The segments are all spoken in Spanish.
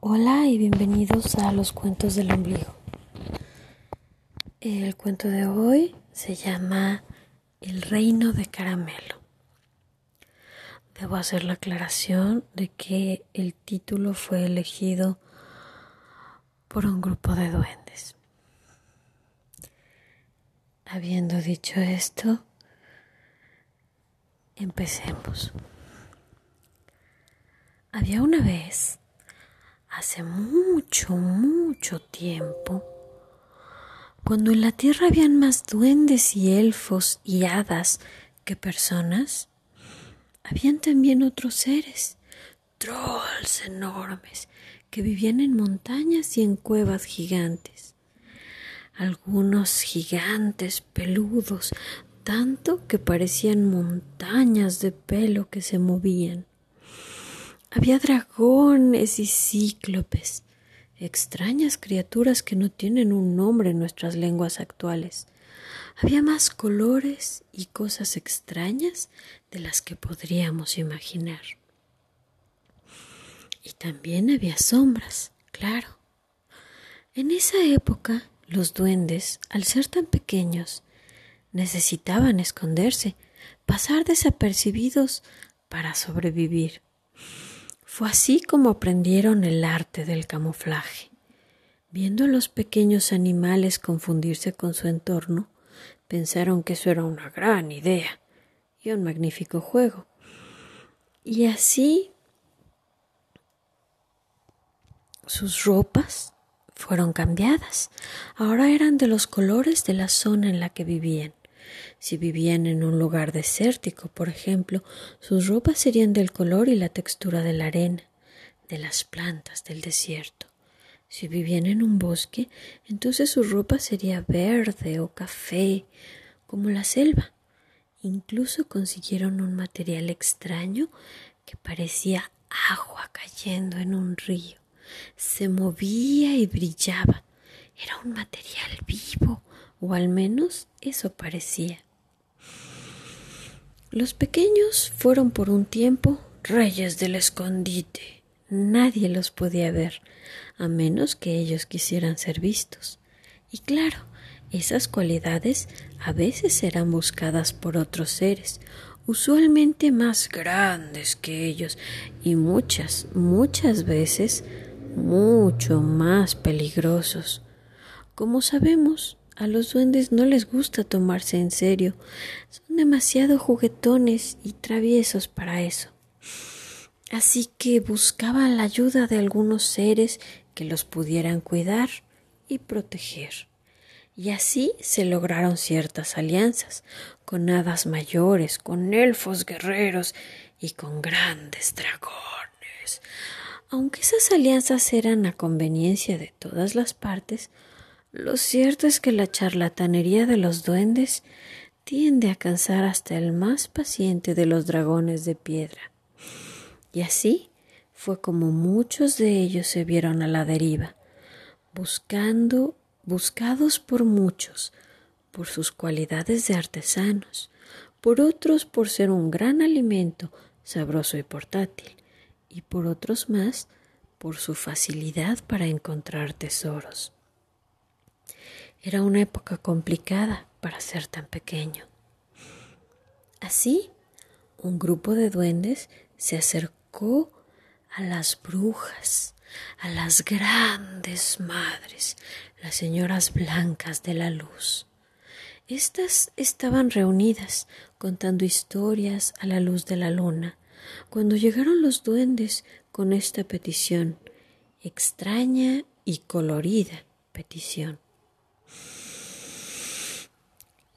Hola y bienvenidos a los cuentos del ombligo. El cuento de hoy se llama El reino de caramelo. Debo hacer la aclaración de que el título fue elegido por un grupo de duendes. Habiendo dicho esto, empecemos. Había una vez hace mucho, mucho tiempo, cuando en la tierra habían más duendes y elfos y hadas que personas, habían también otros seres, trolls enormes, que vivían en montañas y en cuevas gigantes. Algunos gigantes peludos, tanto que parecían montañas de pelo que se movían. Había dragones y cíclopes, extrañas criaturas que no tienen un nombre en nuestras lenguas actuales. Había más colores y cosas extrañas de las que podríamos imaginar. Y también había sombras, claro. En esa época los duendes, al ser tan pequeños, necesitaban esconderse, pasar desapercibidos para sobrevivir. Fue así como aprendieron el arte del camuflaje. Viendo a los pequeños animales confundirse con su entorno, pensaron que eso era una gran idea y un magnífico juego. Y así sus ropas fueron cambiadas. Ahora eran de los colores de la zona en la que vivían. Si vivían en un lugar desértico, por ejemplo, sus ropas serían del color y la textura de la arena, de las plantas del desierto. Si vivían en un bosque, entonces su ropa sería verde o café, como la selva. Incluso consiguieron un material extraño que parecía agua cayendo en un río. Se movía y brillaba. Era un material vivo, o al menos eso parecía. Los pequeños fueron por un tiempo reyes del escondite. Nadie los podía ver, a menos que ellos quisieran ser vistos. Y claro, esas cualidades a veces eran buscadas por otros seres, usualmente más grandes que ellos, y muchas, muchas veces mucho más peligrosos. Como sabemos, a los duendes no les gusta tomarse en serio. Son demasiado juguetones y traviesos para eso. Así que buscaban la ayuda de algunos seres que los pudieran cuidar y proteger. Y así se lograron ciertas alianzas con hadas mayores, con elfos guerreros y con grandes dragones. Aunque esas alianzas eran a conveniencia de todas las partes, lo cierto es que la charlatanería de los duendes tiende a cansar hasta el más paciente de los dragones de piedra. Y así fue como muchos de ellos se vieron a la deriva, buscando, buscados por muchos, por sus cualidades de artesanos, por otros por ser un gran alimento sabroso y portátil, y por otros más por su facilidad para encontrar tesoros. Era una época complicada para ser tan pequeño. Así, un grupo de duendes se acercó a las brujas, a las grandes madres, las señoras blancas de la luz. Estas estaban reunidas contando historias a la luz de la luna, cuando llegaron los duendes con esta petición, extraña y colorida petición.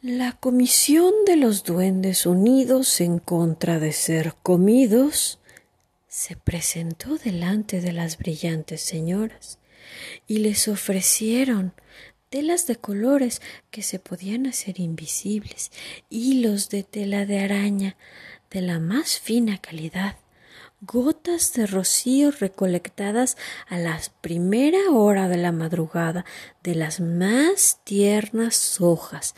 La Comisión de los Duendes Unidos en contra de ser comidos se presentó delante de las brillantes señoras y les ofrecieron telas de colores que se podían hacer invisibles, hilos de tela de araña de la más fina calidad, gotas de rocío recolectadas a la primera hora de la madrugada de las más tiernas hojas,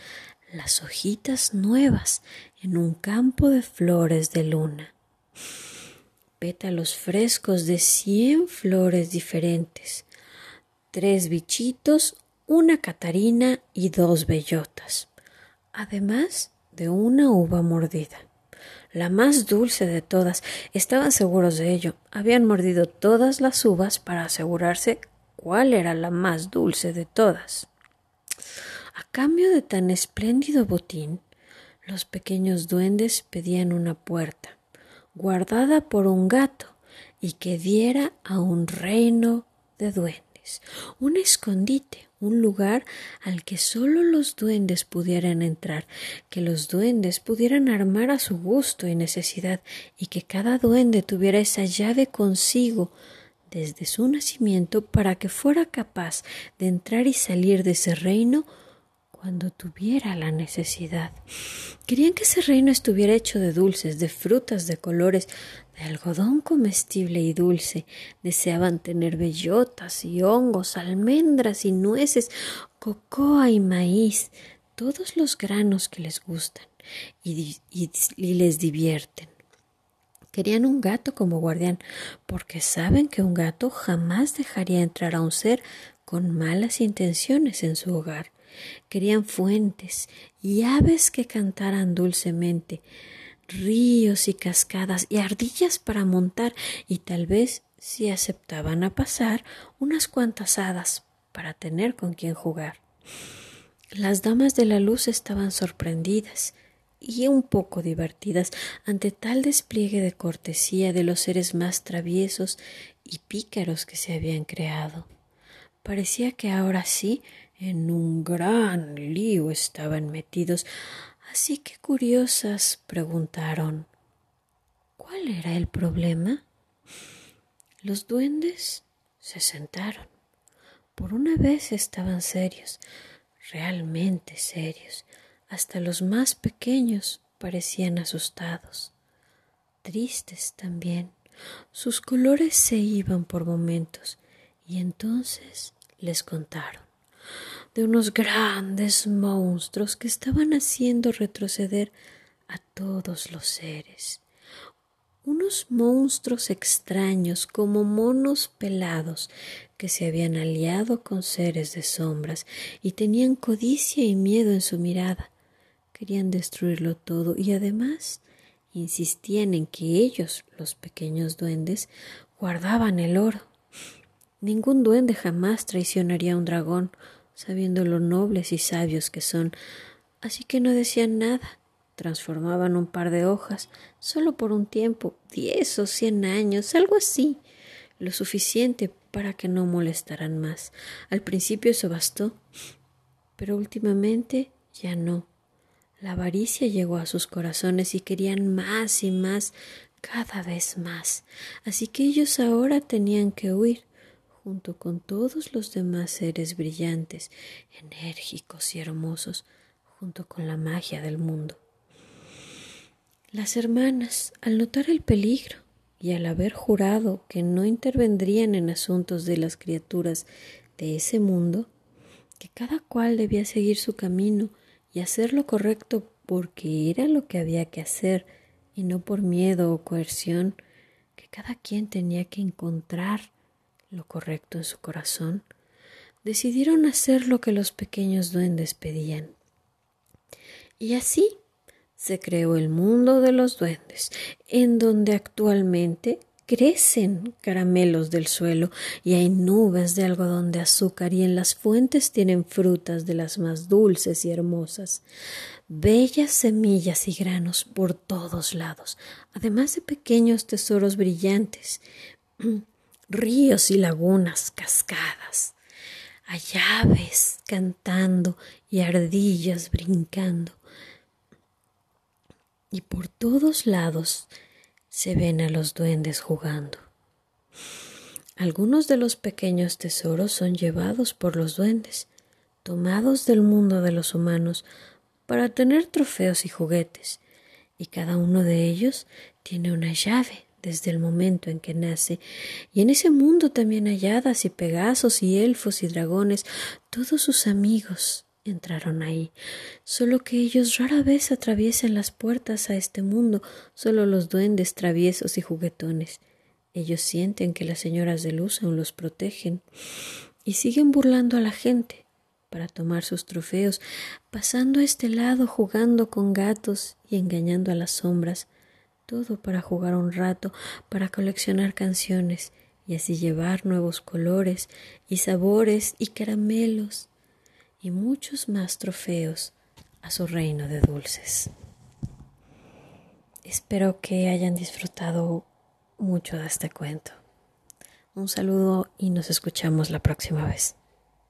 las hojitas nuevas en un campo de flores de luna. pétalos frescos de cien flores diferentes, tres bichitos, una catarina y dos bellotas, además de una uva mordida. La más dulce de todas. Estaban seguros de ello. Habían mordido todas las uvas para asegurarse cuál era la más dulce de todas. A cambio de tan espléndido botín, los pequeños duendes pedían una puerta, guardada por un gato, y que diera a un reino de duendes, un escondite, un lugar al que sólo los duendes pudieran entrar, que los duendes pudieran armar a su gusto y necesidad, y que cada duende tuviera esa llave consigo desde su nacimiento para que fuera capaz de entrar y salir de ese reino cuando tuviera la necesidad. Querían que ese reino estuviera hecho de dulces, de frutas, de colores, de algodón comestible y dulce. Deseaban tener bellotas y hongos, almendras y nueces, cocoa y maíz, todos los granos que les gustan y, y les divierten. Querían un gato como guardián, porque saben que un gato jamás dejaría entrar a un ser con malas intenciones en su hogar. Querían fuentes y aves que cantaran dulcemente, ríos y cascadas y ardillas para montar y tal vez, si aceptaban a pasar, unas cuantas hadas para tener con quien jugar. Las damas de la luz estaban sorprendidas y un poco divertidas ante tal despliegue de cortesía de los seres más traviesos y pícaros que se habían creado. Parecía que ahora sí en un gran lío estaban metidos, así que curiosas preguntaron ¿Cuál era el problema? Los duendes se sentaron. Por una vez estaban serios, realmente serios. Hasta los más pequeños parecían asustados, tristes también. Sus colores se iban por momentos y entonces les contaron de unos grandes monstruos que estaban haciendo retroceder a todos los seres. Unos monstruos extraños como monos pelados que se habían aliado con seres de sombras y tenían codicia y miedo en su mirada. Querían destruirlo todo y además insistían en que ellos, los pequeños duendes, guardaban el oro. Ningún duende jamás traicionaría a un dragón sabiendo lo nobles y sabios que son, así que no decían nada. Transformaban un par de hojas solo por un tiempo, diez o cien años, algo así, lo suficiente para que no molestaran más. Al principio eso bastó, pero últimamente ya no. La avaricia llegó a sus corazones y querían más y más, cada vez más. Así que ellos ahora tenían que huir junto con todos los demás seres brillantes, enérgicos y hermosos, junto con la magia del mundo. Las hermanas, al notar el peligro y al haber jurado que no intervendrían en asuntos de las criaturas de ese mundo, que cada cual debía seguir su camino y hacer lo correcto porque era lo que había que hacer y no por miedo o coerción, que cada quien tenía que encontrar lo correcto en su corazón, decidieron hacer lo que los pequeños duendes pedían. Y así se creó el mundo de los duendes, en donde actualmente crecen caramelos del suelo y hay nubes de algodón de azúcar y en las fuentes tienen frutas de las más dulces y hermosas, bellas semillas y granos por todos lados, además de pequeños tesoros brillantes, ríos y lagunas, cascadas. Hay aves cantando y ardillas brincando. Y por todos lados se ven a los duendes jugando. Algunos de los pequeños tesoros son llevados por los duendes, tomados del mundo de los humanos, para tener trofeos y juguetes, y cada uno de ellos tiene una llave desde el momento en que nace, y en ese mundo también hay y pegasos y elfos y dragones, todos sus amigos entraron ahí, solo que ellos rara vez atraviesan las puertas a este mundo, solo los duendes traviesos y juguetones, Ellos sienten que las señoras de luz aún los protegen y siguen burlando a la gente para tomar sus trofeos, pasando a este lado, jugando con gatos y engañando a las sombras, todo para jugar un rato, para coleccionar canciones y así llevar nuevos colores y sabores y caramelos y muchos más trofeos a su reino de dulces. Espero que hayan disfrutado mucho de este cuento. Un saludo y nos escuchamos la próxima vez.